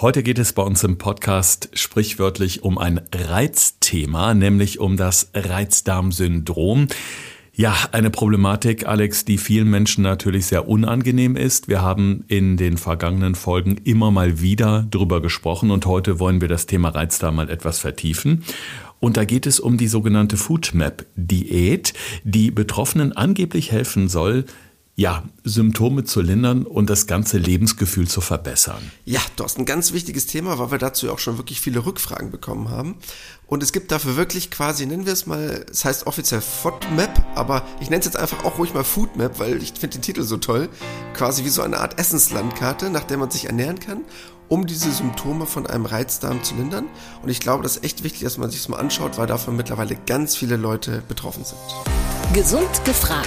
Heute geht es bei uns im Podcast sprichwörtlich um ein Reizthema, nämlich um das Reizdarmsyndrom. Ja, eine Problematik, Alex, die vielen Menschen natürlich sehr unangenehm ist. Wir haben in den vergangenen Folgen immer mal wieder drüber gesprochen und heute wollen wir das Thema Reizdarm mal etwas vertiefen. Und da geht es um die sogenannte Foodmap-Diät, die Betroffenen angeblich helfen soll, ja, Symptome zu lindern und das ganze Lebensgefühl zu verbessern. Ja, du hast ein ganz wichtiges Thema, weil wir dazu auch schon wirklich viele Rückfragen bekommen haben. Und es gibt dafür wirklich quasi, nennen wir es mal, es heißt offiziell FODMAP, aber ich nenne es jetzt einfach auch ruhig mal Foodmap, weil ich finde den Titel so toll. Quasi wie so eine Art Essenslandkarte, nach der man sich ernähren kann, um diese Symptome von einem Reizdarm zu lindern. Und ich glaube, das ist echt wichtig, dass man sich das mal anschaut, weil davon mittlerweile ganz viele Leute betroffen sind. Gesund gefragt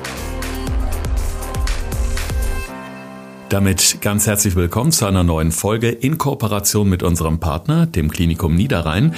Damit ganz herzlich willkommen zu einer neuen Folge in Kooperation mit unserem Partner, dem Klinikum Niederrhein.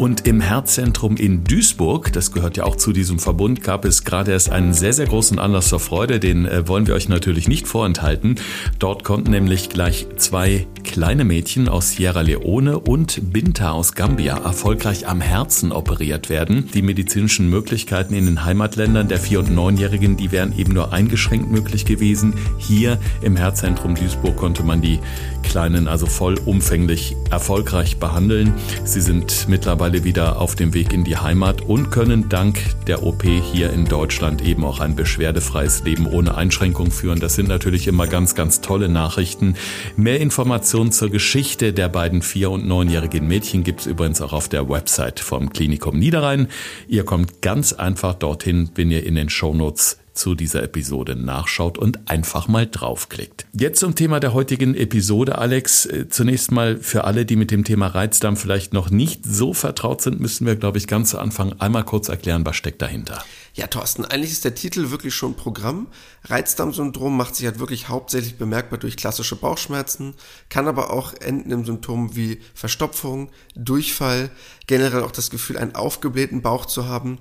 Und im Herzzentrum in Duisburg, das gehört ja auch zu diesem Verbund, gab es gerade erst einen sehr, sehr großen Anlass zur Freude. Den äh, wollen wir euch natürlich nicht vorenthalten. Dort konnten nämlich gleich zwei kleine Mädchen aus Sierra Leone und Binta aus Gambia erfolgreich am Herzen operiert werden. Die medizinischen Möglichkeiten in den Heimatländern der 4- und 9-Jährigen, die wären eben nur eingeschränkt möglich gewesen. Hier im Herzzentrum Zentrum Duisburg konnte man die Kleinen also vollumfänglich erfolgreich behandeln. Sie sind mittlerweile wieder auf dem Weg in die Heimat und können dank der OP hier in Deutschland eben auch ein beschwerdefreies Leben ohne Einschränkung führen. Das sind natürlich immer ganz, ganz tolle Nachrichten. Mehr Informationen zur Geschichte der beiden vier- und neunjährigen Mädchen gibt es übrigens auch auf der Website vom Klinikum Niederrhein. Ihr kommt ganz einfach dorthin, wenn ihr in den Shownotes zu dieser Episode nachschaut und einfach mal draufklickt. Jetzt zum Thema der heutigen Episode, Alex. Äh, zunächst mal für alle, die mit dem Thema Reizdarm vielleicht noch nicht so vertraut sind, müssen wir, glaube ich, ganz zu Anfang einmal kurz erklären, was steckt dahinter. Ja, Thorsten, eigentlich ist der Titel wirklich schon Programm. Reizdarmsyndrom macht sich halt wirklich hauptsächlich bemerkbar durch klassische Bauchschmerzen, kann aber auch enden im Symptom wie Verstopfung, Durchfall, generell auch das Gefühl, einen aufgeblähten Bauch zu haben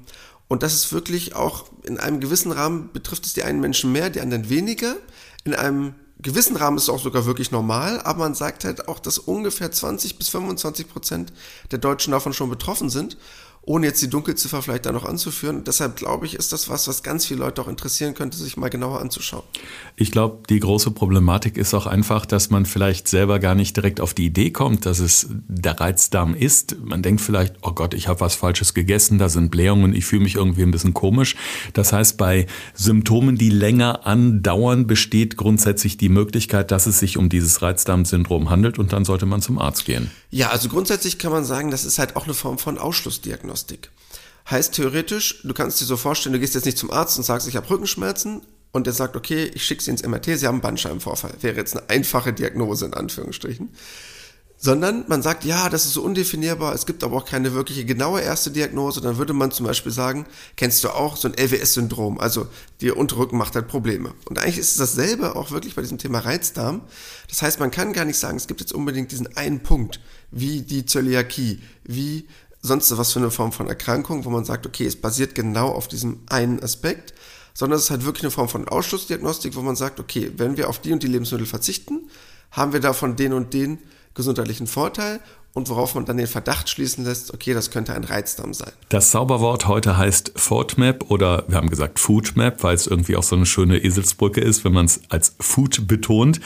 und das ist wirklich auch in einem gewissen Rahmen betrifft es die einen Menschen mehr, die anderen weniger. In einem gewissen Rahmen ist es auch sogar wirklich normal, aber man sagt halt auch, dass ungefähr 20 bis 25 Prozent der Deutschen davon schon betroffen sind ohne jetzt die Dunkelziffer vielleicht da noch anzuführen. Deshalb glaube ich, ist das was, was ganz viele Leute auch interessieren könnte, sich mal genauer anzuschauen. Ich glaube, die große Problematik ist auch einfach, dass man vielleicht selber gar nicht direkt auf die Idee kommt, dass es der Reizdarm ist. Man denkt vielleicht, oh Gott, ich habe was Falsches gegessen, da sind Blähungen, ich fühle mich irgendwie ein bisschen komisch. Das heißt, bei Symptomen, die länger andauern, besteht grundsätzlich die Möglichkeit, dass es sich um dieses Reizdarmsyndrom handelt und dann sollte man zum Arzt gehen. Ja, also grundsätzlich kann man sagen, das ist halt auch eine Form von Ausschlussdiagnostik. Diagnostik. Heißt theoretisch, du kannst dir so vorstellen, du gehst jetzt nicht zum Arzt und sagst, ich habe Rückenschmerzen und der sagt, okay, ich schicke Sie ins MRT, Sie haben einen Bandscheibenvorfall. Wäre jetzt eine einfache Diagnose in Anführungsstrichen. Sondern man sagt, ja, das ist so undefinierbar, es gibt aber auch keine wirkliche genaue erste Diagnose. Dann würde man zum Beispiel sagen, kennst du auch so ein LWS-Syndrom, also der Unterrücken macht halt Probleme. Und eigentlich ist es dasselbe auch wirklich bei diesem Thema Reizdarm. Das heißt, man kann gar nicht sagen, es gibt jetzt unbedingt diesen einen Punkt, wie die Zöliakie, wie sonst was für eine Form von Erkrankung, wo man sagt, okay, es basiert genau auf diesem einen Aspekt, sondern es ist halt wirklich eine Form von Ausschlussdiagnostik, wo man sagt, okay, wenn wir auf die und die Lebensmittel verzichten, haben wir davon den und den gesundheitlichen Vorteil und worauf man dann den Verdacht schließen lässt, okay, das könnte ein Reizdarm sein. Das Zauberwort heute heißt FODMAP oder wir haben gesagt Foodmap, weil es irgendwie auch so eine schöne Eselsbrücke ist, wenn man es als Food betont.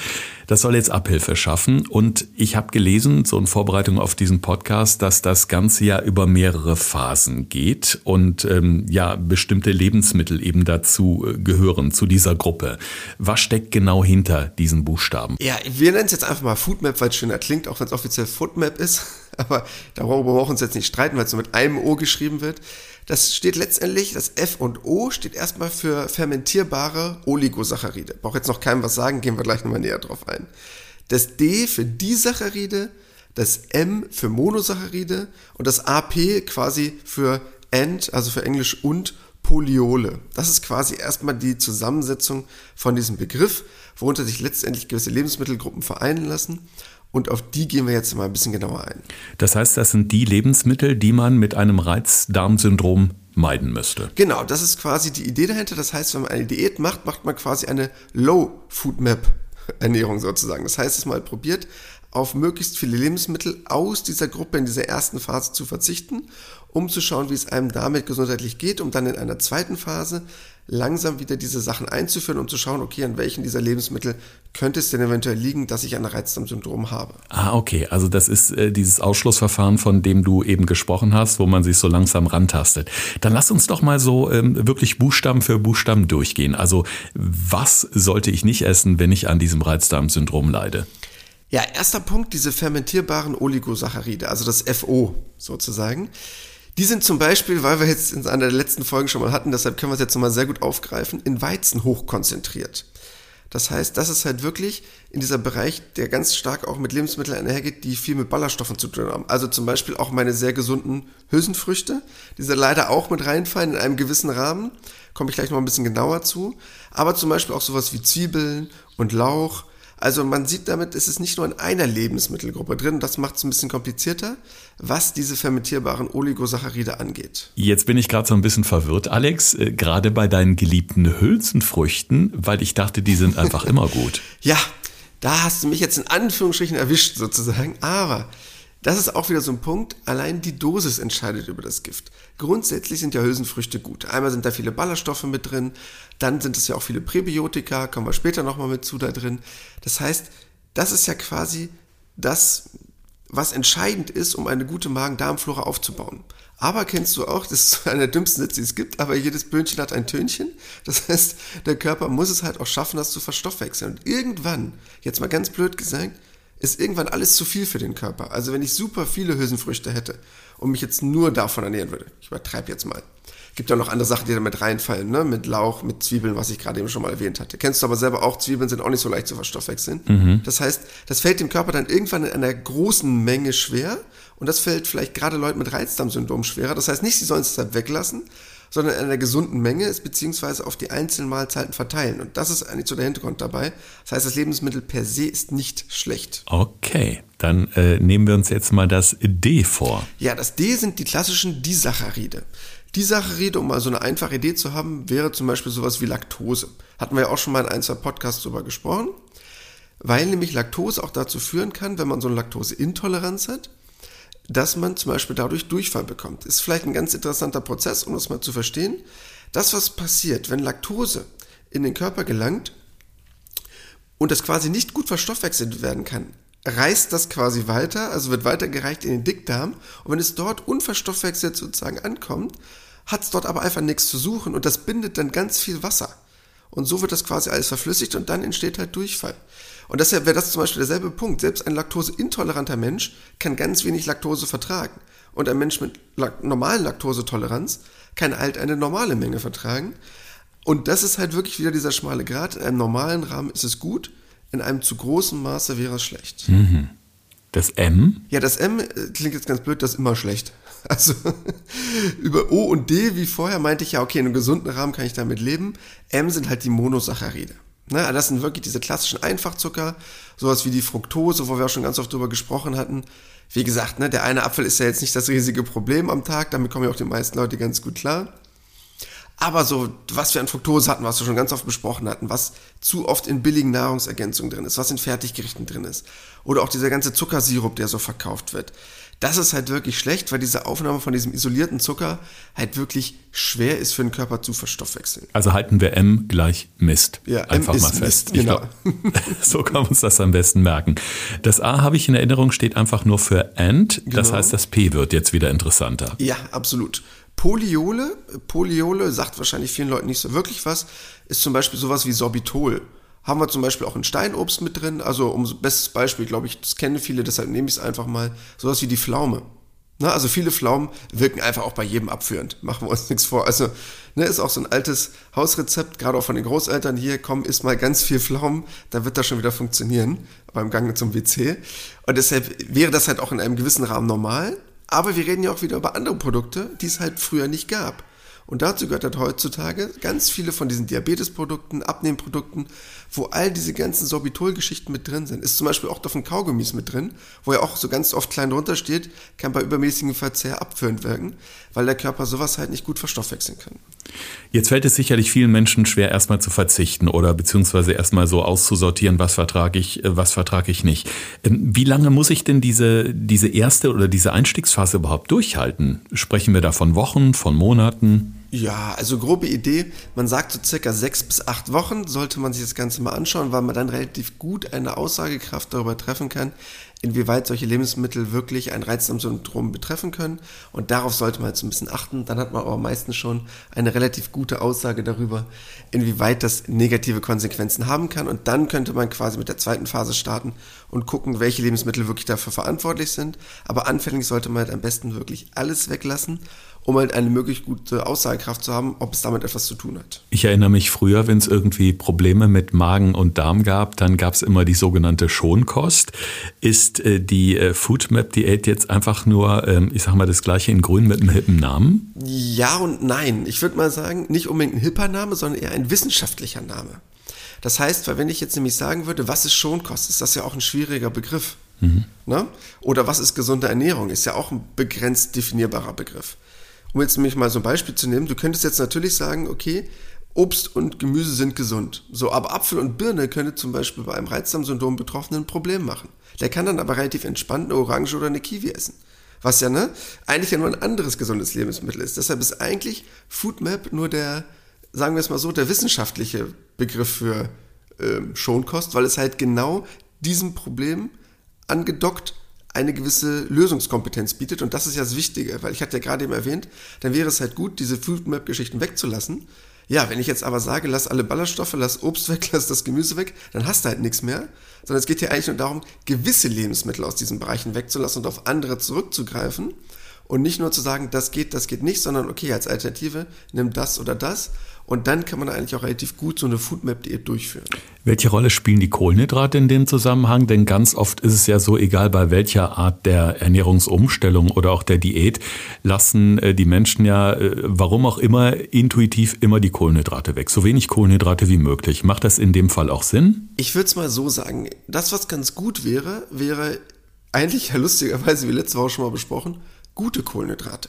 Das soll jetzt Abhilfe schaffen und ich habe gelesen, so in Vorbereitung auf diesen Podcast, dass das Ganze ja über mehrere Phasen geht und ähm, ja bestimmte Lebensmittel eben dazu äh, gehören, zu dieser Gruppe. Was steckt genau hinter diesen Buchstaben? Ja, wir nennen es jetzt einfach mal Foodmap, weil es schöner klingt, auch wenn es offiziell Foodmap ist. aber darüber brauchen wir uns jetzt nicht streiten, weil es nur mit einem O geschrieben wird. Das steht letztendlich, das F und O steht erstmal für fermentierbare Oligosaccharide. Brauche jetzt noch keinem was sagen, gehen wir gleich nochmal näher drauf ein. Das D für Disaccharide, das M für Monosaccharide und das AP quasi für and, also für Englisch und Poliole. Das ist quasi erstmal die Zusammensetzung von diesem Begriff, worunter sich letztendlich gewisse Lebensmittelgruppen vereinen lassen. Und auf die gehen wir jetzt mal ein bisschen genauer ein. Das heißt, das sind die Lebensmittel, die man mit einem Reizdarmsyndrom meiden müsste. Genau, das ist quasi die Idee dahinter. Das heißt, wenn man eine Diät macht, macht man quasi eine Low-Food-Map-Ernährung sozusagen. Das heißt, es mal probiert, auf möglichst viele Lebensmittel aus dieser Gruppe in dieser ersten Phase zu verzichten, um zu schauen, wie es einem damit gesundheitlich geht, um dann in einer zweiten Phase langsam wieder diese Sachen einzuführen, um zu schauen, okay, an welchen dieser Lebensmittel könnte es denn eventuell liegen, dass ich ein Reizdarmsyndrom habe. Ah, okay. Also das ist äh, dieses Ausschlussverfahren, von dem du eben gesprochen hast, wo man sich so langsam rantastet. Dann lass uns doch mal so ähm, wirklich Buchstaben für Buchstaben durchgehen. Also was sollte ich nicht essen, wenn ich an diesem Reizdarmsyndrom leide? Ja, erster Punkt, diese fermentierbaren Oligosaccharide, also das FO sozusagen. Die sind zum Beispiel, weil wir jetzt in einer der letzten Folgen schon mal hatten, deshalb können wir es jetzt nochmal sehr gut aufgreifen, in Weizen hochkonzentriert. Das heißt, das ist halt wirklich in dieser Bereich, der ganz stark auch mit Lebensmitteln einhergeht, die viel mit Ballaststoffen zu tun haben. Also zum Beispiel auch meine sehr gesunden Hülsenfrüchte, die da leider auch mit reinfallen in einem gewissen Rahmen. Komme ich gleich noch ein bisschen genauer zu. Aber zum Beispiel auch sowas wie Zwiebeln und Lauch also man sieht damit, es ist nicht nur in einer Lebensmittelgruppe drin, das macht es ein bisschen komplizierter, was diese fermentierbaren Oligosaccharide angeht. Jetzt bin ich gerade so ein bisschen verwirrt, Alex, äh, gerade bei deinen geliebten Hülsenfrüchten, weil ich dachte, die sind einfach immer gut. Ja, da hast du mich jetzt in Anführungsstrichen erwischt sozusagen, aber das ist auch wieder so ein Punkt, allein die Dosis entscheidet über das Gift. Grundsätzlich sind ja Hülsenfrüchte gut. Einmal sind da viele Ballaststoffe mit drin, dann sind es ja auch viele Präbiotika, kommen wir später nochmal mit zu da drin. Das heißt, das ist ja quasi das, was entscheidend ist, um eine gute Magen-Darm-Flora aufzubauen. Aber kennst du auch, das ist einer der dümmsten Sätze, die es gibt, aber jedes Böhnchen hat ein Tönchen. Das heißt, der Körper muss es halt auch schaffen, das zu verstoffwechseln. Und irgendwann, jetzt mal ganz blöd gesagt, ist irgendwann alles zu viel für den Körper. Also wenn ich super viele Hülsenfrüchte hätte und mich jetzt nur davon ernähren würde, ich übertreibe jetzt mal, gibt ja noch andere Sachen, die da mit reinfallen, ne? mit Lauch, mit Zwiebeln, was ich gerade eben schon mal erwähnt hatte. Kennst du aber selber auch, Zwiebeln sind auch nicht so leicht zu verstoffwechseln. Mhm. Das heißt, das fällt dem Körper dann irgendwann in einer großen Menge schwer und das fällt vielleicht gerade Leuten mit Reizdarmsyndrom schwerer. Das heißt nicht, sie sollen es deshalb weglassen, sondern in einer gesunden Menge ist, beziehungsweise auf die einzelnen Mahlzeiten verteilen. Und das ist eigentlich so der Hintergrund dabei. Das heißt, das Lebensmittel per se ist nicht schlecht. Okay, dann äh, nehmen wir uns jetzt mal das D vor. Ja, das D sind die klassischen Disaccharide. Disaccharide, um mal so eine einfache Idee zu haben, wäre zum Beispiel sowas wie Laktose. Hatten wir ja auch schon mal in ein, zwei Podcasts drüber gesprochen. Weil nämlich Laktose auch dazu führen kann, wenn man so eine Laktoseintoleranz hat, dass man zum Beispiel dadurch Durchfall bekommt. Ist vielleicht ein ganz interessanter Prozess, um das mal zu verstehen. Das, was passiert, wenn Laktose in den Körper gelangt und das quasi nicht gut verstoffwechselt werden kann, reißt das quasi weiter, also wird weitergereicht in den Dickdarm und wenn es dort unverstoffwechselt sozusagen ankommt, hat es dort aber einfach nichts zu suchen und das bindet dann ganz viel Wasser. Und so wird das quasi alles verflüssigt und dann entsteht halt Durchfall. Und deshalb wäre das zum Beispiel derselbe Punkt. Selbst ein laktoseintoleranter Mensch kann ganz wenig Laktose vertragen. Und ein Mensch mit lak normalen Laktosetoleranz kann halt eine normale Menge vertragen. Und das ist halt wirklich wieder dieser schmale Grat. In einem normalen Rahmen ist es gut, in einem zu großen Maße wäre es schlecht. Mhm. Das M? Ja, das M äh, klingt jetzt ganz blöd, das ist immer schlecht. Also über O und D wie vorher meinte ich ja, okay, in einem gesunden Rahmen kann ich damit leben. M sind halt die Monosaccharide. Ne, das sind wirklich diese klassischen Einfachzucker, sowas wie die Fructose, wo wir auch schon ganz oft drüber gesprochen hatten. Wie gesagt, ne, der eine Apfel ist ja jetzt nicht das riesige Problem am Tag, damit kommen ja auch die meisten Leute ganz gut klar. Aber so, was wir an Fructose hatten, was wir schon ganz oft besprochen hatten, was zu oft in billigen Nahrungsergänzungen drin ist, was in Fertiggerichten drin ist. Oder auch dieser ganze Zuckersirup, der so verkauft wird. Das ist halt wirklich schlecht, weil diese Aufnahme von diesem isolierten Zucker halt wirklich schwer ist für den Körper zu verstoffwechseln. Also halten wir M gleich Mist. Ja, Einfach M mal fest. Mist, genau. Glaub, so kann man uns das am besten merken. Das A habe ich in Erinnerung, steht einfach nur für And. Das genau. heißt, das P wird jetzt wieder interessanter. Ja, absolut. Poliole, Poliole sagt wahrscheinlich vielen Leuten nicht so wirklich was, ist zum Beispiel sowas wie Sorbitol. Haben wir zum Beispiel auch in Steinobst mit drin. Also um bestes Beispiel, glaube ich, das kennen viele, deshalb nehme ich es einfach mal. Sowas wie die Pflaume. Na, also viele Pflaumen wirken einfach auch bei jedem abführend. Machen wir uns nichts vor. Also ne, ist auch so ein altes Hausrezept, gerade auch von den Großeltern. Hier, komm, isst mal ganz viel Pflaumen, dann wird das schon wieder funktionieren beim Gang zum WC. Und deshalb wäre das halt auch in einem gewissen Rahmen normal. Aber wir reden ja auch wieder über andere Produkte, die es halt früher nicht gab. Und dazu gehört halt heutzutage ganz viele von diesen Diabetesprodukten, Abnehmprodukten, wo all diese ganzen Sorbitol-Geschichten mit drin sind. Ist zum Beispiel auch den Kaugummis mit drin, wo ja auch so ganz oft klein drunter steht, kann bei übermäßigem Verzehr abführend wirken, weil der Körper sowas halt nicht gut verstoffwechseln kann. Jetzt fällt es sicherlich vielen Menschen schwer, erstmal zu verzichten oder beziehungsweise erstmal so auszusortieren, was vertrage ich, äh, was vertrage ich nicht. Ähm, wie lange muss ich denn diese, diese erste oder diese Einstiegsphase überhaupt durchhalten? Sprechen wir da von Wochen, von Monaten? Ja, also grobe Idee, man sagt so circa sechs bis acht Wochen sollte man sich das Ganze mal anschauen, weil man dann relativ gut eine Aussagekraft darüber treffen kann, inwieweit solche Lebensmittel wirklich ein Reizdarmsyndrom betreffen können. Und darauf sollte man jetzt ein bisschen achten. Dann hat man aber meistens schon eine relativ gute Aussage darüber, inwieweit das negative Konsequenzen haben kann. Und dann könnte man quasi mit der zweiten Phase starten und gucken, welche Lebensmittel wirklich dafür verantwortlich sind. Aber anfänglich sollte man halt am besten wirklich alles weglassen um halt eine möglichst gute Aussagekraft zu haben, ob es damit etwas zu tun hat. Ich erinnere mich früher, wenn es irgendwie Probleme mit Magen und Darm gab, dann gab es immer die sogenannte Schonkost. Ist äh, die äh, Foodmap-Diät jetzt einfach nur, ähm, ich sag mal, das gleiche in grün mit einem hippen Namen? Ja und nein. Ich würde mal sagen, nicht unbedingt ein hipper Name, sondern eher ein wissenschaftlicher Name. Das heißt, weil wenn ich jetzt nämlich sagen würde, was ist Schonkost, ist das ja auch ein schwieriger Begriff. Mhm. Ne? Oder was ist gesunde Ernährung, ist ja auch ein begrenzt definierbarer Begriff. Um jetzt nämlich mal so ein Beispiel zu nehmen, du könntest jetzt natürlich sagen, okay, Obst und Gemüse sind gesund. So, aber Apfel und Birne könnte zum Beispiel bei einem Reizdarmsyndrom Betroffenen ein Problem machen. Der kann dann aber relativ entspannt eine Orange oder eine Kiwi essen. Was ja, ne, eigentlich ja nur ein anderes gesundes Lebensmittel ist. Deshalb ist eigentlich Foodmap nur der, sagen wir es mal so, der wissenschaftliche Begriff für ähm, Schonkost, weil es halt genau diesem Problem angedockt eine gewisse Lösungskompetenz bietet. Und das ist ja das Wichtige, weil ich hatte ja gerade eben erwähnt, dann wäre es halt gut, diese Foodmap-Geschichten wegzulassen. Ja, wenn ich jetzt aber sage, lass alle Ballaststoffe, lass Obst weg, lass das Gemüse weg, dann hast du halt nichts mehr. Sondern es geht hier eigentlich nur darum, gewisse Lebensmittel aus diesen Bereichen wegzulassen und auf andere zurückzugreifen. Und nicht nur zu sagen, das geht, das geht nicht, sondern okay, als Alternative nimm das oder das und dann kann man eigentlich auch relativ gut so eine Foodmap-Diät durchführen. Welche Rolle spielen die Kohlenhydrate in dem Zusammenhang? Denn ganz oft ist es ja so, egal bei welcher Art der Ernährungsumstellung oder auch der Diät, lassen äh, die Menschen ja, äh, warum auch immer, intuitiv immer die Kohlenhydrate weg. So wenig Kohlenhydrate wie möglich. Macht das in dem Fall auch Sinn? Ich würde es mal so sagen. Das, was ganz gut wäre, wäre eigentlich ja lustigerweise, wie letzte Woche schon mal besprochen, gute Kohlenhydrate.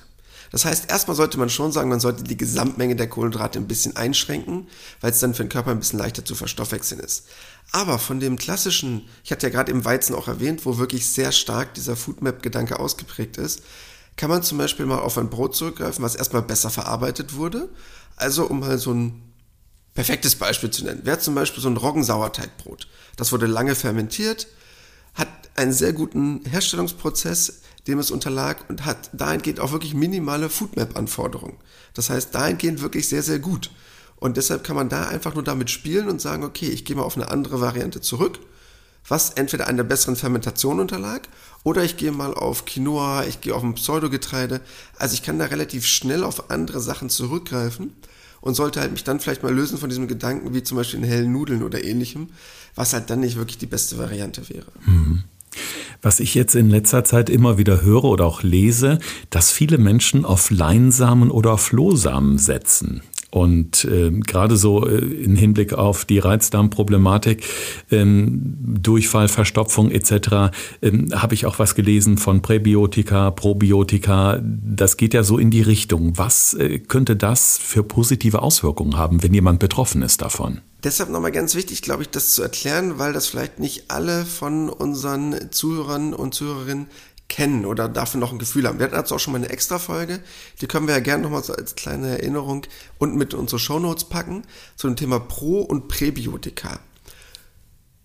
Das heißt, erstmal sollte man schon sagen, man sollte die Gesamtmenge der Kohlenhydrate ein bisschen einschränken, weil es dann für den Körper ein bisschen leichter zu verstoffwechseln ist. Aber von dem klassischen, ich hatte ja gerade im Weizen auch erwähnt, wo wirklich sehr stark dieser Foodmap-Gedanke ausgeprägt ist, kann man zum Beispiel mal auf ein Brot zurückgreifen, was erstmal besser verarbeitet wurde. Also um mal so ein perfektes Beispiel zu nennen, wäre zum Beispiel so ein Roggensauerteigbrot. Das wurde lange fermentiert, hat einen sehr guten Herstellungsprozess, dem es unterlag und hat dahingehend auch wirklich minimale Foodmap-Anforderungen. Das heißt, dahingehend wirklich sehr, sehr gut. Und deshalb kann man da einfach nur damit spielen und sagen, okay, ich gehe mal auf eine andere Variante zurück, was entweder einer besseren Fermentation unterlag oder ich gehe mal auf Quinoa, ich gehe auf ein Pseudogetreide. Also ich kann da relativ schnell auf andere Sachen zurückgreifen und sollte halt mich dann vielleicht mal lösen von diesem Gedanken wie zum Beispiel in hellen Nudeln oder ähnlichem, was halt dann nicht wirklich die beste Variante wäre. Mhm. Was ich jetzt in letzter Zeit immer wieder höre oder auch lese, dass viele Menschen auf Leinsamen oder auf Flohsamen setzen. Und äh, gerade so äh, im Hinblick auf die Reizdarmproblematik, ähm, Durchfall, Verstopfung etc., ähm, habe ich auch was gelesen von Präbiotika, Probiotika. Das geht ja so in die Richtung. Was äh, könnte das für positive Auswirkungen haben, wenn jemand betroffen ist davon? Deshalb nochmal ganz wichtig, glaube ich, das zu erklären, weil das vielleicht nicht alle von unseren Zuhörern und Zuhörerinnen kennen oder dafür noch ein Gefühl haben. Wir hatten dazu auch schon mal eine extra Folge, die können wir ja gerne nochmal so als kleine Erinnerung unten mit unsere Shownotes packen, zu dem Thema Pro- und Präbiotika.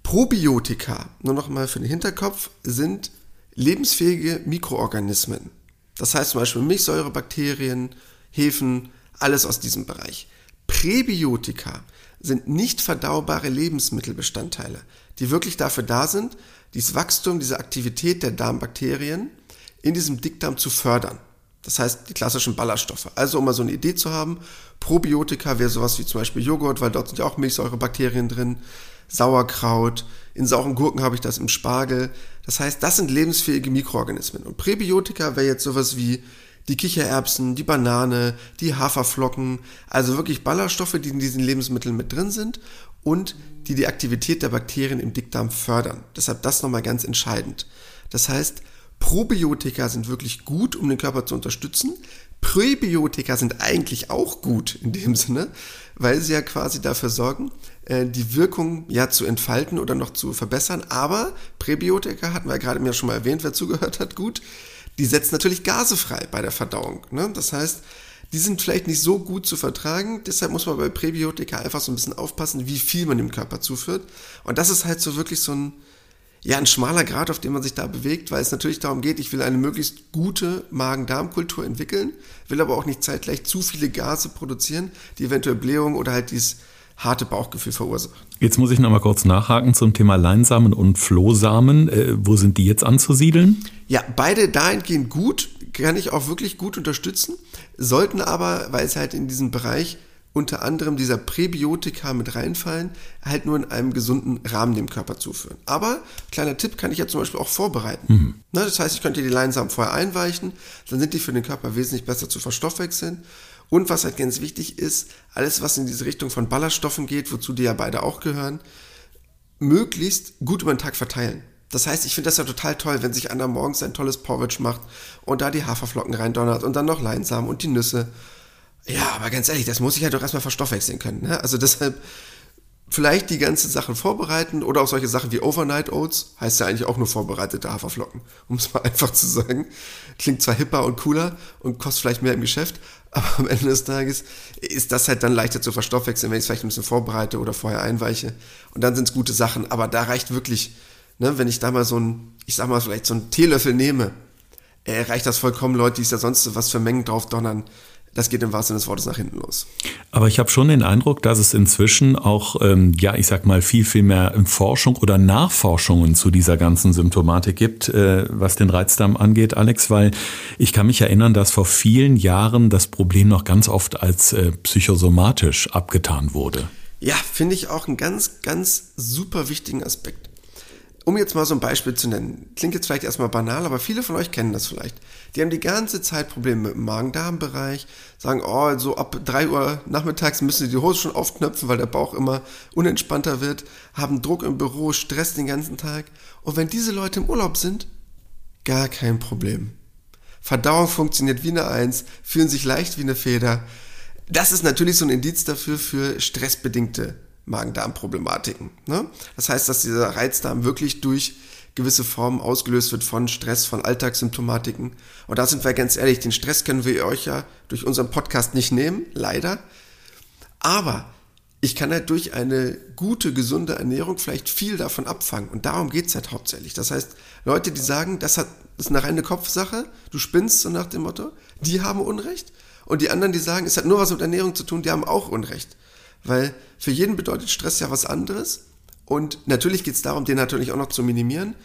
Probiotika, nur nochmal für den Hinterkopf, sind lebensfähige Mikroorganismen. Das heißt zum Beispiel Milchsäure, Bakterien, Hefen, alles aus diesem Bereich. Präbiotika sind nicht verdaubare Lebensmittelbestandteile, die wirklich dafür da sind, dieses Wachstum, diese Aktivität der Darmbakterien in diesem Dickdarm zu fördern. Das heißt, die klassischen Ballaststoffe. Also, um mal so eine Idee zu haben, Probiotika wäre sowas wie zum Beispiel Joghurt, weil dort sind ja auch Milchsäurebakterien drin, Sauerkraut, in sauren Gurken habe ich das im Spargel. Das heißt, das sind lebensfähige Mikroorganismen. Und Präbiotika wäre jetzt sowas wie die Kichererbsen, die Banane, die Haferflocken, also wirklich Ballaststoffe, die in diesen Lebensmitteln mit drin sind und die die Aktivität der Bakterien im Dickdarm fördern. Deshalb das nochmal ganz entscheidend. Das heißt, Probiotika sind wirklich gut, um den Körper zu unterstützen. Präbiotika sind eigentlich auch gut in dem Sinne, weil sie ja quasi dafür sorgen, äh, die Wirkung ja zu entfalten oder noch zu verbessern. Aber Präbiotika hatten wir gerade mir schon mal erwähnt, wer zugehört hat, gut. Die setzen natürlich Gase frei bei der Verdauung. Ne? Das heißt, die sind vielleicht nicht so gut zu vertragen. Deshalb muss man bei Präbiotika einfach so ein bisschen aufpassen, wie viel man dem Körper zuführt. Und das ist halt so wirklich so ein, ja, ein schmaler Grad, auf dem man sich da bewegt, weil es natürlich darum geht, ich will eine möglichst gute Magen-Darm-Kultur entwickeln, will aber auch nicht zeitgleich zu viele Gase produzieren, die eventuell Blähung oder halt dieses harte Bauchgefühl verursachen. Jetzt muss ich noch mal kurz nachhaken zum Thema Leinsamen und Flohsamen. Äh, wo sind die jetzt anzusiedeln? Ja, beide dahingehend gut, kann ich auch wirklich gut unterstützen, sollten aber, weil es halt in diesem Bereich unter anderem dieser Präbiotika mit reinfallen, halt nur in einem gesunden Rahmen dem Körper zuführen. Aber, kleiner Tipp, kann ich ja zum Beispiel auch vorbereiten. Mhm. Ne, das heißt, ich könnte die Leinsamen vorher einweichen, dann sind die für den Körper wesentlich besser zu verstoffwechseln. Und was halt ganz wichtig ist, alles, was in diese Richtung von Ballaststoffen geht, wozu die ja beide auch gehören, möglichst gut über den Tag verteilen. Das heißt, ich finde das ja total toll, wenn sich einer morgens ein tolles Porridge macht und da die Haferflocken reindonnert und dann noch Leinsamen und die Nüsse ja, aber ganz ehrlich, das muss ich halt doch erstmal verstoffwechseln können. Ne? Also deshalb vielleicht die ganzen Sachen vorbereiten oder auch solche Sachen wie Overnight Oats, heißt ja eigentlich auch nur vorbereitete Haferflocken, um es mal einfach zu sagen. Klingt zwar hipper und cooler und kostet vielleicht mehr im Geschäft, aber am Ende des Tages ist das halt dann leichter zu verstoffwechseln, wenn ich es vielleicht ein bisschen vorbereite oder vorher einweiche. Und dann sind es gute Sachen, aber da reicht wirklich, ne, wenn ich da mal so ein, ich sag mal vielleicht so einen Teelöffel nehme, äh, reicht das vollkommen, Leute, die es ja sonst was für Mengen drauf donnern das geht im wahrsten Sinne des Wortes nach hinten los. Aber ich habe schon den Eindruck, dass es inzwischen auch, ähm, ja, ich sag mal, viel, viel mehr Forschung oder Nachforschungen zu dieser ganzen Symptomatik gibt, äh, was den Reizdarm angeht, Alex, weil ich kann mich erinnern, dass vor vielen Jahren das Problem noch ganz oft als äh, psychosomatisch abgetan wurde. Ja, finde ich auch einen ganz, ganz super wichtigen Aspekt. Um jetzt mal so ein Beispiel zu nennen, klingt jetzt vielleicht erstmal banal, aber viele von euch kennen das vielleicht. Die haben die ganze Zeit Probleme mit dem Magen-Darm-Bereich, sagen, oh, so ab drei Uhr nachmittags müssen sie die Hose schon aufknöpfen, weil der Bauch immer unentspannter wird, haben Druck im Büro, Stress den ganzen Tag. Und wenn diese Leute im Urlaub sind, gar kein Problem. Verdauung funktioniert wie eine Eins, fühlen sich leicht wie eine Feder. Das ist natürlich so ein Indiz dafür für stressbedingte Magen-Darm-Problematiken. Ne? Das heißt, dass dieser Reizdarm wirklich durch gewisse Formen ausgelöst wird von Stress, von Alltagssymptomatiken. Und da sind wir ganz ehrlich, den Stress können wir euch ja durch unseren Podcast nicht nehmen, leider. Aber ich kann halt durch eine gute, gesunde Ernährung vielleicht viel davon abfangen. Und darum geht's halt hauptsächlich. Das heißt, Leute, die sagen, das, hat, ist eine reine Kopfsache, du spinnst so nach dem Motto, die haben Unrecht. Und die anderen, die sagen, es hat nur was mit Ernährung zu tun, die haben auch Unrecht. Weil für jeden bedeutet Stress ja was anderes. Und natürlich geht es darum, den natürlich auch noch zu minimieren.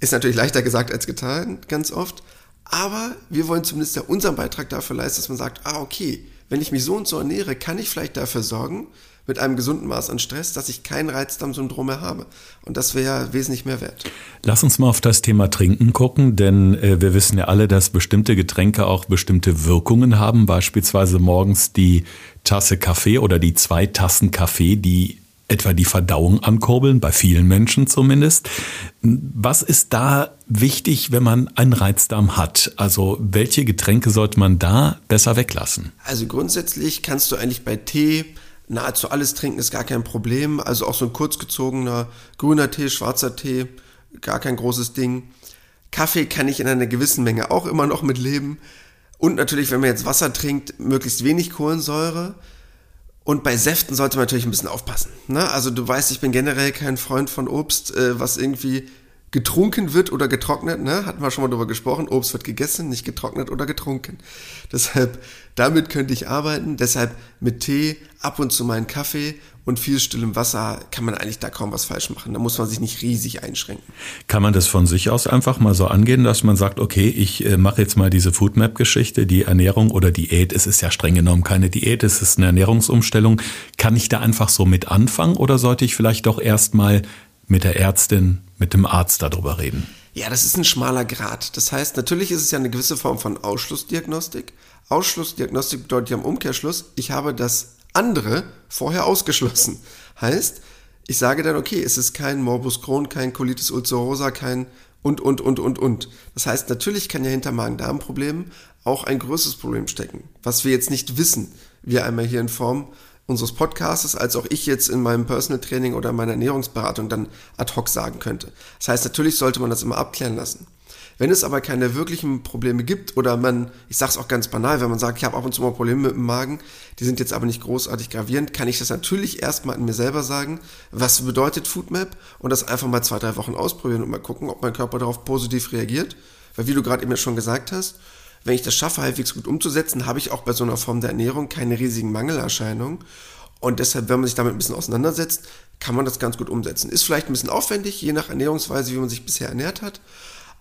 Ist natürlich leichter gesagt als getan, ganz oft. Aber wir wollen zumindest ja unseren Beitrag dafür leisten, dass man sagt, ah, okay, wenn ich mich so und so ernähre, kann ich vielleicht dafür sorgen, mit einem gesunden Maß an Stress, dass ich kein Reizdarmsyndrom mehr habe. Und das wäre ja wesentlich mehr wert. Lass uns mal auf das Thema Trinken gucken, denn äh, wir wissen ja alle, dass bestimmte Getränke auch bestimmte Wirkungen haben. Beispielsweise morgens die Tasse Kaffee oder die zwei Tassen Kaffee, die etwa die Verdauung ankurbeln, bei vielen Menschen zumindest. Was ist da wichtig, wenn man einen Reizdarm hat? Also welche Getränke sollte man da besser weglassen? Also grundsätzlich kannst du eigentlich bei Tee nahezu alles trinken, ist gar kein Problem. Also auch so ein kurzgezogener grüner Tee, schwarzer Tee, gar kein großes Ding. Kaffee kann ich in einer gewissen Menge auch immer noch mit leben. Und natürlich, wenn man jetzt Wasser trinkt, möglichst wenig Kohlensäure. Und bei Säften sollte man natürlich ein bisschen aufpassen. Ne? Also du weißt, ich bin generell kein Freund von Obst, äh, was irgendwie getrunken wird oder getrocknet, ne? Hatten wir schon mal drüber gesprochen. Obst wird gegessen, nicht getrocknet oder getrunken. Deshalb, damit könnte ich arbeiten. Deshalb mit Tee, ab und zu meinen Kaffee und viel stillem Wasser kann man eigentlich da kaum was falsch machen. Da muss man sich nicht riesig einschränken. Kann man das von sich aus einfach mal so angehen, dass man sagt, okay, ich äh, mache jetzt mal diese Foodmap-Geschichte, die Ernährung oder Diät, es ist ja streng genommen keine Diät, es ist eine Ernährungsumstellung. Kann ich da einfach so mit anfangen oder sollte ich vielleicht doch erstmal mit der Ärztin, mit dem Arzt darüber reden? Ja, das ist ein schmaler Grad. Das heißt, natürlich ist es ja eine gewisse Form von Ausschlussdiagnostik. Ausschlussdiagnostik bedeutet ja im Umkehrschluss, ich habe das andere vorher ausgeschlossen. Heißt, ich sage dann, okay, es ist kein Morbus Crohn, kein Colitis ulcerosa, kein und, und, und, und, und. Das heißt, natürlich kann ja hinter Magen-Darm-Problemen auch ein größeres Problem stecken, was wir jetzt nicht wissen. Wir einmal hier in Form unseres Podcasts, als auch ich jetzt in meinem Personal Training oder meiner Ernährungsberatung dann ad hoc sagen könnte. Das heißt, natürlich sollte man das immer abklären lassen. Wenn es aber keine wirklichen Probleme gibt oder man, ich sage es auch ganz banal, wenn man sagt, ich habe ab und zu mal Probleme mit dem Magen, die sind jetzt aber nicht großartig gravierend, kann ich das natürlich erstmal an mir selber sagen, was bedeutet Foodmap und das einfach mal zwei, drei Wochen ausprobieren und mal gucken, ob mein Körper darauf positiv reagiert. Weil wie du gerade eben schon gesagt hast, wenn ich das schaffe, halbwegs gut umzusetzen, habe ich auch bei so einer Form der Ernährung keine riesigen Mangelerscheinungen. Und deshalb, wenn man sich damit ein bisschen auseinandersetzt, kann man das ganz gut umsetzen. Ist vielleicht ein bisschen aufwendig, je nach Ernährungsweise, wie man sich bisher ernährt hat.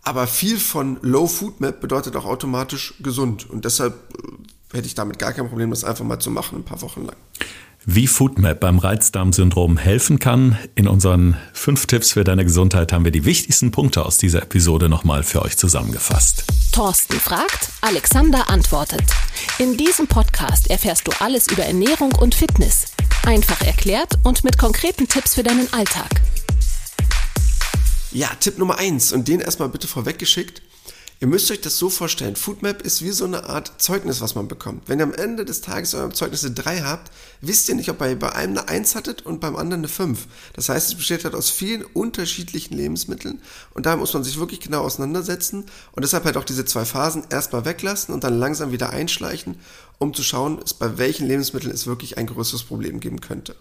Aber viel von Low Food Map bedeutet auch automatisch gesund. Und deshalb äh, hätte ich damit gar kein Problem, das einfach mal zu machen, ein paar Wochen lang. Wie Foodmap beim Reizdarmsyndrom helfen kann. In unseren fünf Tipps für deine Gesundheit haben wir die wichtigsten Punkte aus dieser Episode nochmal für euch zusammengefasst. Thorsten fragt, Alexander antwortet. In diesem Podcast erfährst du alles über Ernährung und Fitness. Einfach erklärt und mit konkreten Tipps für deinen Alltag. Ja, Tipp Nummer eins und den erstmal bitte vorweggeschickt. Ihr müsst euch das so vorstellen, Foodmap ist wie so eine Art Zeugnis, was man bekommt. Wenn ihr am Ende des Tages eure Zeugnisse drei habt, wisst ihr nicht, ob ihr bei einem eine eins hattet und beim anderen eine fünf. Das heißt, es besteht halt aus vielen unterschiedlichen Lebensmitteln und da muss man sich wirklich genau auseinandersetzen und deshalb halt auch diese zwei Phasen erstmal weglassen und dann langsam wieder einschleichen, um zu schauen, bei welchen Lebensmitteln es wirklich ein größeres Problem geben könnte.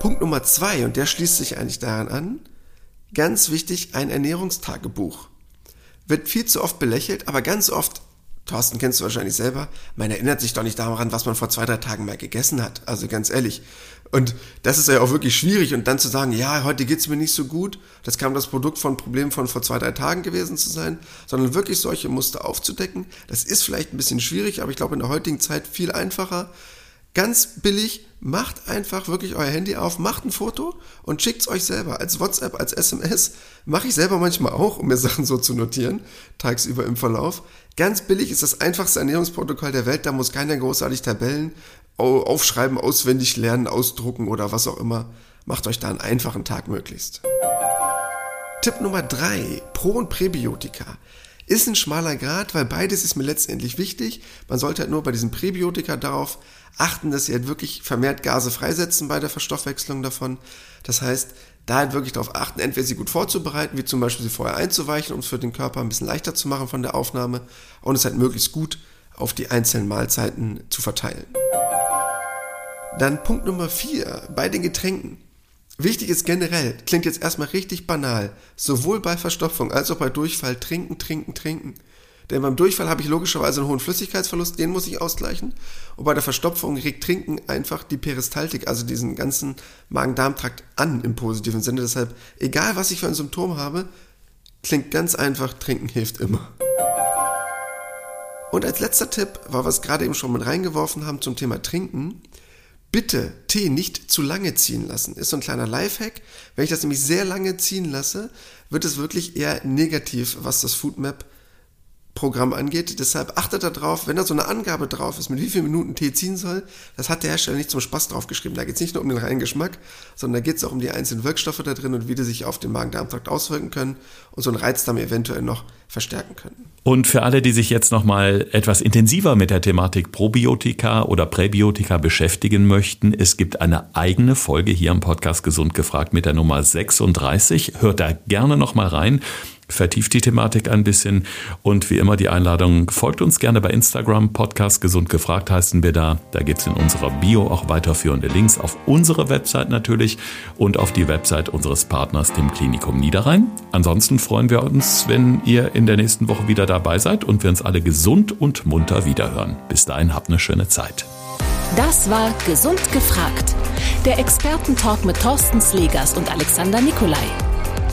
Punkt Nummer zwei, und der schließt sich eigentlich daran an, Ganz wichtig, ein Ernährungstagebuch. Wird viel zu oft belächelt, aber ganz oft, Thorsten kennst du wahrscheinlich selber, man erinnert sich doch nicht daran, was man vor zwei, drei Tagen mal gegessen hat. Also ganz ehrlich. Und das ist ja auch wirklich schwierig. Und dann zu sagen, ja, heute geht's mir nicht so gut, das kam das Produkt von Problemen von vor zwei, drei Tagen gewesen zu sein, sondern wirklich solche Muster aufzudecken, das ist vielleicht ein bisschen schwierig, aber ich glaube in der heutigen Zeit viel einfacher. Ganz billig, macht einfach wirklich euer Handy auf, macht ein Foto und schickt es euch selber als WhatsApp, als SMS. Mache ich selber manchmal auch, um mir Sachen so zu notieren, tagsüber im Verlauf. Ganz billig ist das einfachste Ernährungsprotokoll der Welt, da muss keiner großartig Tabellen aufschreiben, auswendig lernen, ausdrucken oder was auch immer. Macht euch da einen einfachen Tag möglichst. Tipp Nummer drei: Pro- und Präbiotika. Ist ein schmaler Grad, weil beides ist mir letztendlich wichtig. Man sollte halt nur bei diesen Präbiotika darauf achten, dass sie halt wirklich vermehrt Gase freisetzen bei der Verstoffwechslung davon. Das heißt, da halt wirklich darauf achten, entweder sie gut vorzubereiten, wie zum Beispiel sie vorher einzuweichen, um es für den Körper ein bisschen leichter zu machen von der Aufnahme und es halt möglichst gut auf die einzelnen Mahlzeiten zu verteilen. Dann Punkt Nummer vier bei den Getränken. Wichtig ist generell, klingt jetzt erstmal richtig banal, sowohl bei Verstopfung als auch bei Durchfall trinken, trinken, trinken. Denn beim Durchfall habe ich logischerweise einen hohen Flüssigkeitsverlust, den muss ich ausgleichen. Und bei der Verstopfung regt Trinken einfach die Peristaltik, also diesen ganzen Magen-Darm-Trakt an im positiven Sinne. Deshalb, egal was ich für ein Symptom habe, klingt ganz einfach, Trinken hilft immer. Und als letzter Tipp, weil wir es gerade eben schon mit reingeworfen haben zum Thema Trinken, bitte Tee nicht zu lange ziehen lassen. Ist so ein kleiner Lifehack. Wenn ich das nämlich sehr lange ziehen lasse, wird es wirklich eher negativ, was das Foodmap Programm angeht. Deshalb achtet darauf, wenn da so eine Angabe drauf ist, mit wie vielen Minuten Tee ziehen soll, das hat der Hersteller nicht zum Spaß draufgeschrieben. Da geht es nicht nur um den reinen Geschmack, sondern da geht es auch um die einzelnen Wirkstoffe da drin und wie die sich auf den Magen-Darm-Trakt auswirken können und so einen Reizdarm eventuell noch verstärken können. Und für alle, die sich jetzt nochmal etwas intensiver mit der Thematik Probiotika oder Präbiotika beschäftigen möchten, es gibt eine eigene Folge hier im Podcast Gesund gefragt mit der Nummer 36. Hört da gerne nochmal rein vertieft die Thematik ein bisschen. Und wie immer die Einladung, folgt uns gerne bei Instagram, Podcast Gesund gefragt heißen wir da. Da gibt es in unserer Bio auch weiterführende Links auf unsere Website natürlich und auf die Website unseres Partners, dem Klinikum Niederrhein. Ansonsten freuen wir uns, wenn ihr in der nächsten Woche wieder dabei seid und wir uns alle gesund und munter wiederhören. Bis dahin habt eine schöne Zeit. Das war Gesund gefragt. Der Expertentalk mit Thorsten Slegers und Alexander Nikolai.